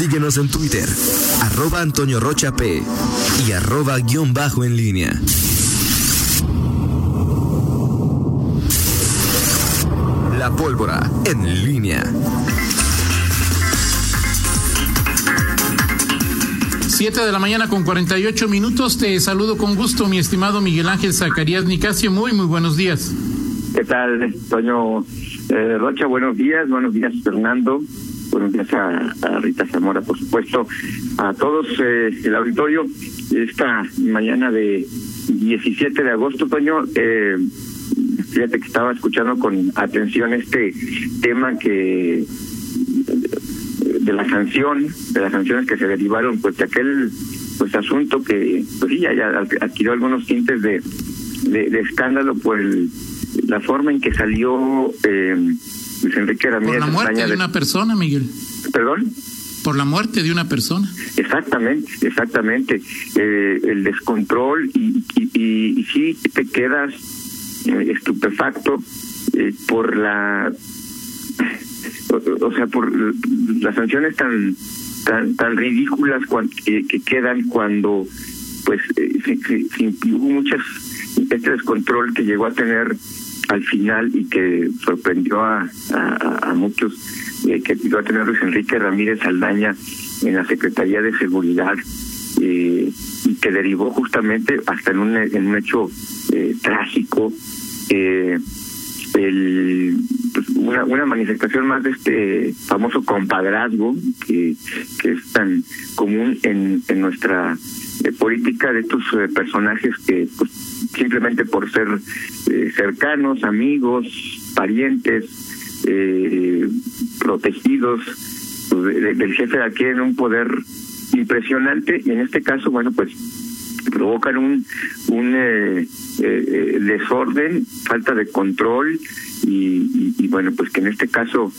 Síguenos en Twitter, arroba Antonio Rocha P y arroba guion bajo en línea. La pólvora en línea. Siete de la mañana con 48 minutos. Te saludo con gusto, mi estimado Miguel Ángel Zacarías Nicasio. Muy, muy buenos días. ¿Qué tal, Toño eh, Rocha? Buenos días, buenos días, Fernando. Buenos días a, Rita Zamora, por supuesto, a todos eh, el auditorio. Esta mañana de 17 de agosto, Toño, eh, fíjate que estaba escuchando con atención este tema que de la sanción, de las sanciones que se derivaron pues de aquel pues asunto que pues sí ya, adquirió algunos tintes de, de, escándalo por el, la forma en que salió eh, Luis Enrique Ramírez. Por la muerte de, una persona, Miguel. ¿Perdón? Por la muerte de una persona. Exactamente, exactamente. Eh, el descontrol y, y, y, sí te quedas eh, estupefacto eh, por la o, sea por las sanciones tan tan tan ridículas que, quedan cuando pues se, se, hubo muchas este descontrol que llegó a tener al final y que sorprendió a, muchos eh, que llegó a tener Luis Enrique Ramírez Aldaña en la Secretaría de Seguridad eh, y que derivó justamente hasta en un, en un hecho eh, trágico eh, el, pues una, una manifestación más de este famoso compadrazgo que, que es tan común en, en nuestra política de estos personajes que pues simplemente por ser eh, cercanos, amigos, parientes, eh, protegidos pues, del jefe de aquí en un poder impresionante. Y en este caso, bueno, pues provocan un, un eh, desorden, falta de control y, y, bueno, pues que en este caso,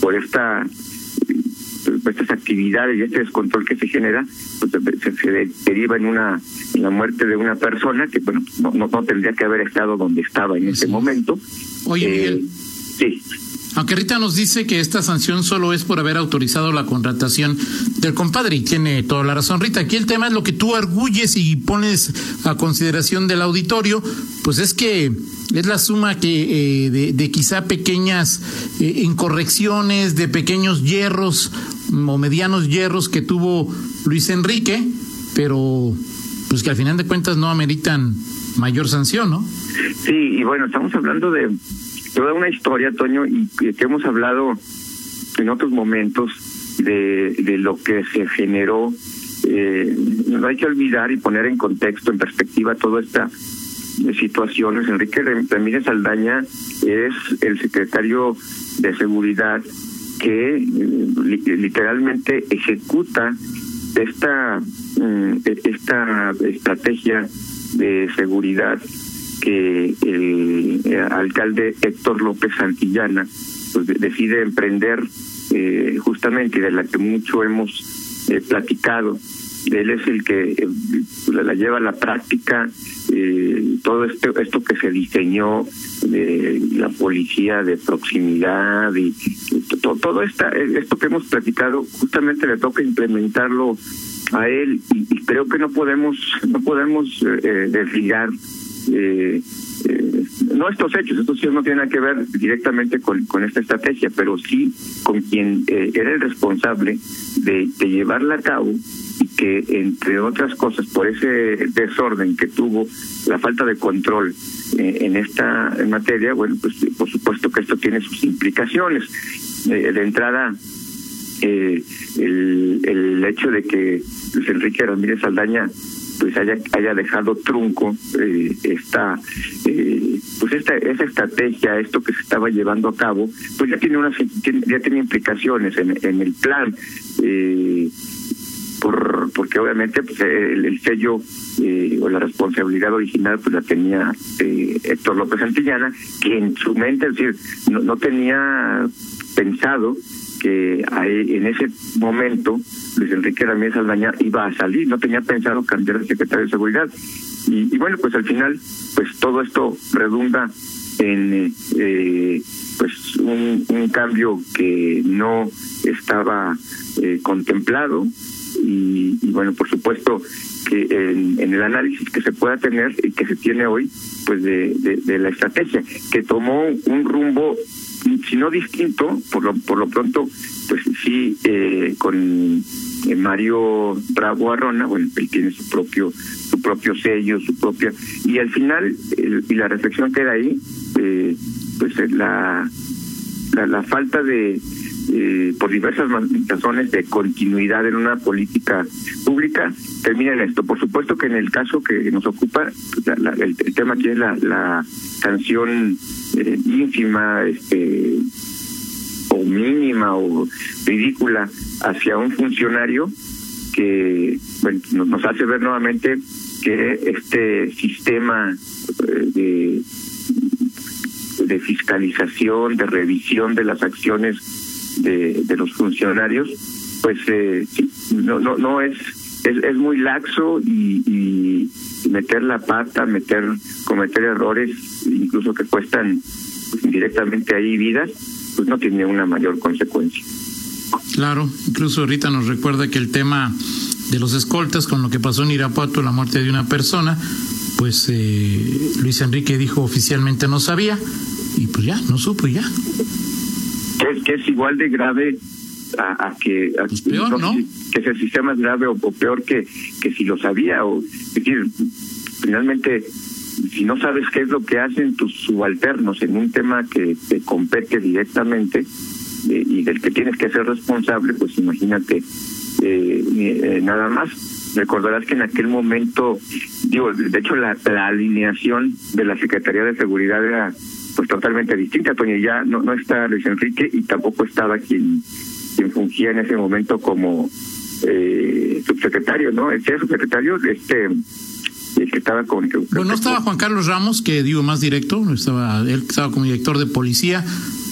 por esta estas actividades y este descontrol que se genera pues, se, deriva en una en la muerte de una persona que bueno no, no, tendría que haber estado donde estaba en ese momento. Oye eh, Miguel. sí aunque Rita nos dice que esta sanción solo es por haber autorizado la contratación del compadre y tiene toda la razón Rita, aquí el tema es lo que tú arguyes y pones a consideración del auditorio, pues es que es la suma que eh, de, de, quizá pequeñas eh, incorrecciones, de pequeños hierros o medianos hierros que tuvo Luis Enrique, pero pues que al final de cuentas no ameritan mayor sanción, ¿no? Sí, y bueno, estamos hablando de toda una historia, Toño, y que hemos hablado en otros momentos de, de lo que se generó. Eh, no hay que olvidar y poner en contexto, en perspectiva, toda esta situaciones. Enrique Ramírez Aldaña es el secretario de Seguridad que eh, literalmente ejecuta esta mm, esta estrategia de seguridad que el, eh, alcalde Héctor López Santillana pues, decide emprender eh, justamente de la que mucho hemos eh, platicado. Él es el que eh, la lleva a la práctica eh, todo esto esto que se diseñó de la policía de proximidad y, todo, esta, esto que hemos platicado justamente le toca implementarlo a él y, creo que no podemos no podemos eh, desligar eh, no estos hechos, estos hechos no tienen nada que ver directamente con, esta estrategia, pero sí con quien eh, era el responsable de, de llevarla a cabo y que, entre otras cosas, por ese desorden que tuvo, la falta de control eh, en esta materia, bueno, pues por supuesto que esto tiene sus implicaciones. Eh, de entrada, eh, el, el hecho de que Luis Enrique Ramírez Saldaña pues haya haya dejado trunco eh, esta eh, pues esta esa estrategia esto que se estaba llevando a cabo pues ya tiene unas ya tiene implicaciones en, en el plan eh, por porque obviamente pues, el, el sello eh, o la responsabilidad original pues la tenía eh, Héctor López Antillana que en su mente es decir no, no tenía pensado que en ese momento Luis Enrique Ramírez Aldaña iba a salir, no tenía pensado cambiar de secretario de seguridad. Y, y bueno, pues al final, pues todo esto redunda en, eh, pues un, cambio que no estaba eh, contemplado y, y, bueno, por supuesto que en, en, el análisis que se pueda tener y que se tiene hoy, pues de la estrategia, que tomó un rumbo si no distinto, por lo, por lo pronto, pues sí, eh, con eh, Mario Bravo Arrona, bueno, él tiene su propio su propio sello, su propia... Y al final, el, y la reflexión que era ahí, eh, pues la, la falta de, eh, por diversas razones de continuidad en una política pública termina en esto. Por supuesto que en el caso que nos ocupa, la, la, el, tema aquí es la, la sanción eh, ínfima, este o mínima o ridícula hacia un funcionario que bueno, nos hace ver nuevamente que este sistema de, de fiscalización, de revisión de las acciones de, de los funcionarios, pues eh, no, no, no es, es, muy laxo y, y, meter la pata, meter, cometer errores, incluso que cuestan pues, indirectamente ahí vidas, pues no tiene una mayor consecuencia. Claro, incluso ahorita nos recuerda que el tema de los escoltas con lo que pasó en Irapuato, la muerte de una persona, pues eh, Luis Enrique dijo oficialmente no sabía y pues ya, no supo y ya. Que es, que es igual de grave a, a que a, pues peor, ¿no? ¿no? que ese sistema es grave o, o, peor que que si lo sabía o es decir finalmente si no sabes qué es lo que hacen tus subalternos en un tema que te compete directamente eh, y del que tienes que ser responsable pues imagínate eh, eh, nada más recordarás que en aquel momento digo de hecho la, la alineación de la Secretaría de Seguridad era pues totalmente distinta, Toño, ya no, no está Luis Enrique y tampoco estaba quien, quien fungía en ese momento como eh, subsecretario, ¿no? Este subsecretario, este el que estaba con bueno, no estaba Juan Carlos Ramos que digo más directo estaba él estaba como director de policía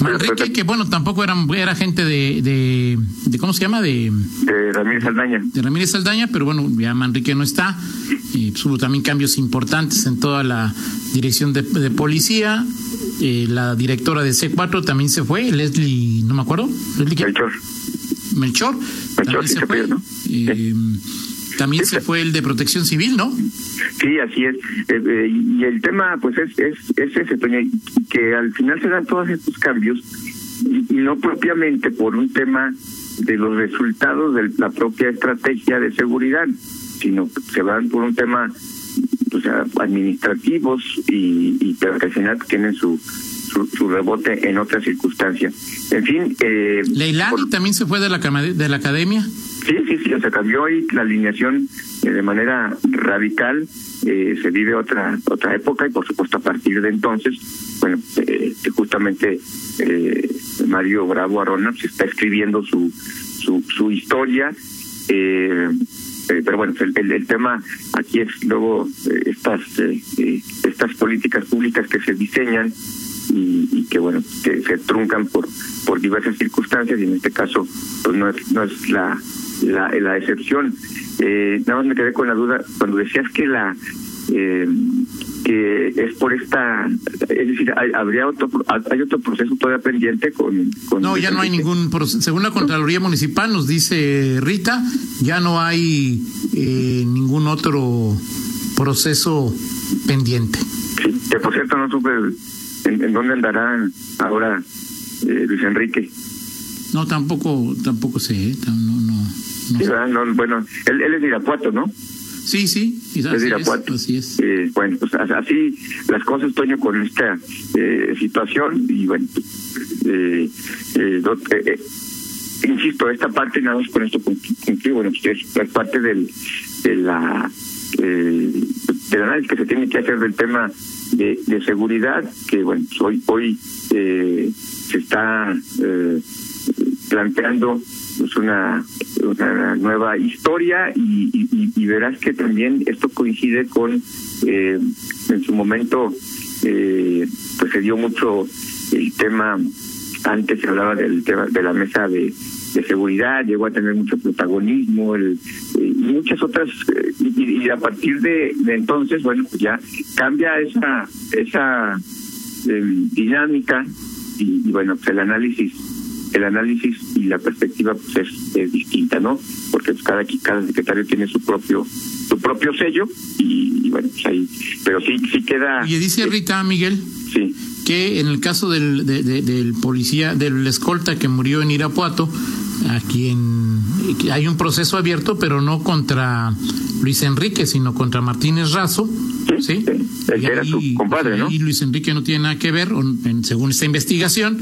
Manrique que bueno tampoco era era gente de, de, de cómo se llama de de Ramírez Saldaña. de Ramírez Saldaña pero bueno ya Manrique no está. Y pues, hubo también cambios importantes en toda la dirección de, de policía. Eh, la directora de C4 también se fue Leslie no me acuerdo Leslie Melchor. Melchor, Melchor también sí se fue. ¿no? eh, también se fue el de protección civil, ¿no? Sí, así es. Eh, eh, y el tema, pues, es, es, es ese, Toña, que al final se dan todos estos cambios, y, y no propiamente por un tema de los resultados de la propia estrategia de seguridad, sino que se van por un tema o sea, administrativos y, y pero que al final tienen su, su, su, rebote en otras circunstancias. En fin. Eh, ¿Leilani por... también se fue de la, de la academia? Sí, sí, sí, o sea, cambió ahí la alineación eh, de manera radical. Eh, se vive otra otra época y, por supuesto, a partir de entonces, bueno, eh, justamente Mario Bravo Arona se está escribiendo su su, su historia. pero bueno, el, el, el, tema aquí es luego estas estas políticas públicas que se diseñan y, y, que bueno que se truncan por por diversas circunstancias y en este caso pues no es no es la la, la excepción eh, nada más me quedé con la duda cuando decías que la eh, que es por esta es decir hay, habría otro hay otro proceso todavía pendiente con, con no ya no hay ningún proceso según la contraloría municipal nos dice Rita ya no hay eh, ningún otro proceso pendiente. Sí, que por cierto no supe en, en dónde andará ahora eh, Luis Enrique. No, tampoco, tampoco sé, ¿eh? no, no, no, sí, no, bueno, él, él es de Irapuato, ¿no? Sí, sí, es de Irapuato. Es, así es. Eh, bueno, pues así las cosas, Toño, con esta eh, situación y bueno, eh, eh, eh, insisto, esta parte nada más con esto bueno, pues es parte del, de la del análisis que se tiene que hacer del tema de, de seguridad, que bueno, pues hoy, hoy eh, se está eh, planteando pues una, una nueva historia y, y, y, verás que también esto coincide con eh, en su momento eh, pues se dio mucho el tema antes se hablaba del tema de la mesa de, seguridad llegó a tener mucho protagonismo el, eh, y muchas otras eh, y, y, a partir de, entonces bueno pues ya cambia esa esa eh, dinámica y, bueno, pues el análisis el análisis y la perspectiva pues es, distinta, ¿no? Porque pues, cada cada secretario tiene su propio su propio sello y, bueno, pues ahí, pero sí sí queda. Y dice Rita Miguel. Sí. Que en el caso del, del policía, del escolta que murió en Irapuato, aquí en hay un proceso abierto, pero no contra Luis Enrique, sino contra Martínez Razo. Sí, era su compadre, ¿no? Y Luis Enrique no tiene nada que ver, según esta investigación.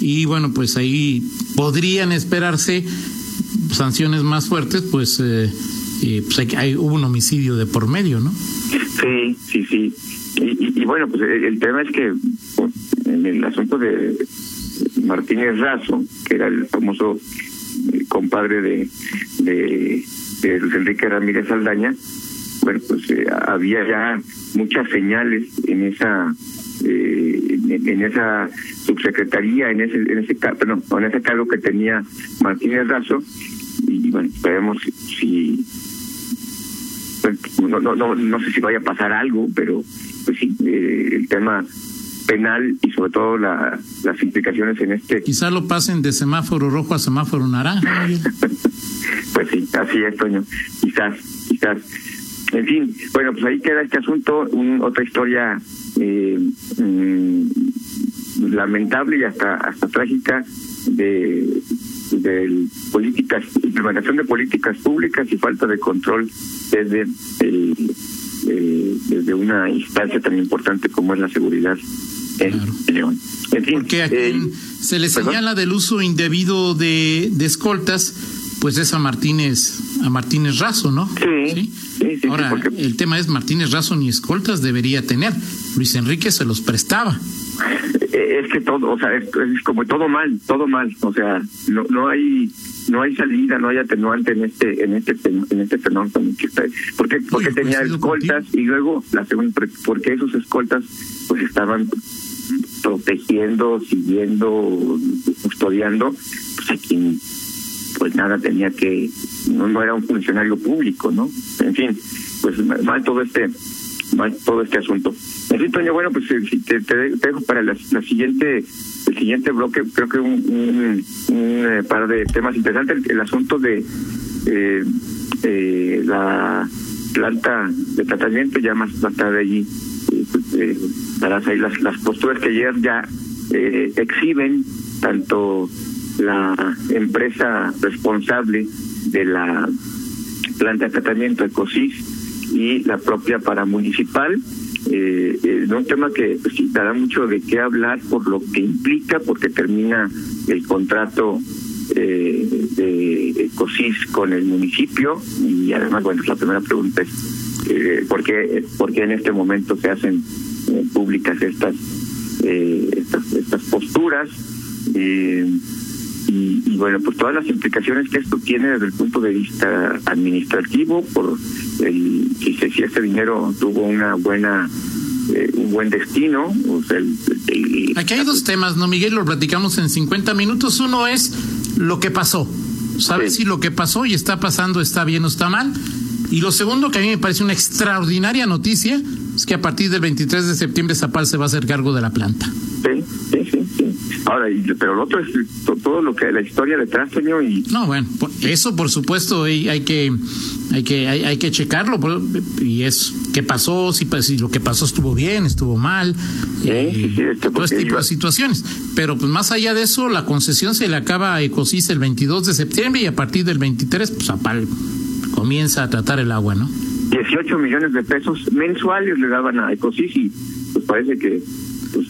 Y bueno, pues ahí podrían esperarse sanciones más fuertes, pues, eh, pues hay, hay, hubo un homicidio de por medio, ¿no? Sí, sí, sí. Y, y, bueno, pues el, tema es que pues, en el asunto de Martínez Razo, que era el famoso eh, compadre de, de, Luis Enrique Ramírez Aldaña, bueno, pues eh, había ya muchas señales en esa eh, en, esa subsecretaría, en ese en ese perdón, en ese cargo que tenía Martínez Razo y bueno, esperemos si no, no, no, no sé si vaya a pasar algo, pero pues sí, eh, el tema penal y sobre todo la, las implicaciones en este. Quizá lo pasen de semáforo rojo a semáforo naranja. pues sí, así es, Toño. Quizás, quizás. En fin, bueno, pues ahí queda este asunto, un, otra historia eh, mm, lamentable y hasta hasta trágica de, de políticas, implementación de políticas públicas y falta de control desde el, desde una instancia tan importante como es la seguridad en León. En fin, Porque a quien se le señala del uso indebido de, de escoltas, pues es a Martínez, a Martínez Razo, ¿no? Sí. ¿Sí? Ahora, el tema es Martínez Razo ni escoltas debería tener. Luis Enrique se los prestaba. Eh, es que todo, o sea, es, como todo mal, todo mal, o sea, no no hay no hay salida, no hay atenuante en este en este en este fenómeno porque porque tenía escoltas y luego la segunda porque esos escoltas pues estaban protegiendo, siguiendo, custodiando pues a quien pues nada tenía que no, era un funcionario público, ¿no? En fin, pues mal todo este mal todo este asunto. Fin, Toño, bueno, pues eh, te, te, dejo para la, siguiente el siguiente bloque, creo que un, un, eh, par de temas interesantes. El, asunto de eh, eh, la planta de tratamiento, ya más, más tarde allí eh, pues, ahí las, las posturas que ayer ya eh, exhiben tanto la empresa responsable de la planta de tratamiento Ecosis y la propia paramunicipal eh, es un tema que pues, sí, dará mucho de qué hablar por lo que implica, porque termina el contrato eh, de COSIS con el municipio y además, bueno, la primera pregunta es eh, ¿por, qué, ¿por, qué, en este momento se hacen eh, públicas estas, eh, estas, estas posturas? Eh, y, y, bueno, pues todas las implicaciones que esto tiene desde el punto de vista administrativo, por el, si, si este dinero tuvo una buena eh, un buen destino. O sea, el, el, Aquí hay dos temas, ¿no, Miguel? Lo platicamos en 50 minutos. Uno es lo que pasó. ¿Sabes sí. si lo que pasó y está pasando está bien o está mal? Y lo segundo, que a mí me parece una extraordinaria noticia, es que a partir del 23 de septiembre Zapal se va a hacer cargo de la planta. Ahora, pero lo otro es todo lo que la historia detrás, señor. Y... No, bueno, eso por supuesto hay, que hay que hay, hay, que checarlo y es qué pasó, si, si, lo que pasó estuvo bien, estuvo mal, sí, eh, sí, sí, este, todo este tipo iba... de situaciones. Pero pues más allá de eso, la concesión se le acaba a Ecosis el 22 de septiembre y a partir del 23, pues Zapal comienza a tratar el agua, ¿no? 18 millones de pesos mensuales le daban a Ecosis y pues parece que pues,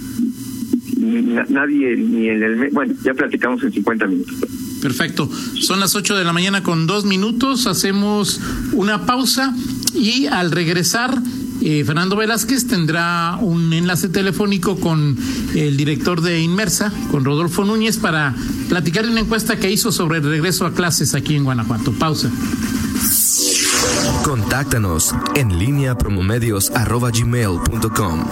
nadie ni en el bueno ya platicamos en 50 minutos perfecto son las 8 de la mañana con dos minutos hacemos una pausa y al regresar eh, Fernando Velázquez tendrá un enlace telefónico con el director de Inmersa, con Rodolfo Núñez, para platicar de una encuesta que hizo sobre el regreso a clases aquí en Guanajuato. Pausa. Contáctanos en línea promomedios.com.